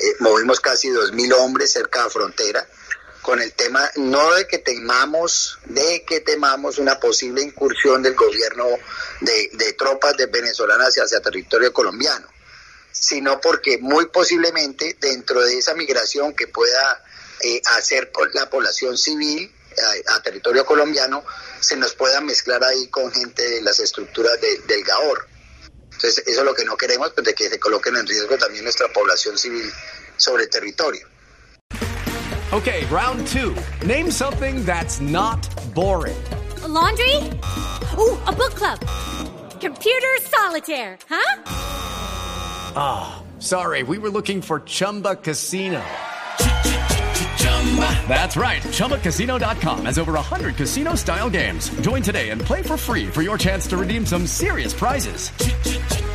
Eh, movimos casi 2.000 hombres cerca de frontera con el tema no de que temamos, de que temamos una posible incursión del gobierno de, tropas de venezolanas hacia territorio colombiano, sino porque muy posiblemente dentro de esa migración que pueda eh, hacer la población civil a, a, territorio colombiano, se nos pueda mezclar ahí con gente de las estructuras de, del GAOR. Entonces, eso es lo que no queremos, pues de que se coloquen en riesgo también nuestra población civil sobre el territorio. Okay, round two. Name something that's not boring. A laundry? Ooh, a book club. Computer solitaire, huh? Ah, oh, sorry, we were looking for Chumba Casino. That's right. ChumbaCasino.com has over 100 casino style games. Join today and play for free for your chance to redeem some serious prizes.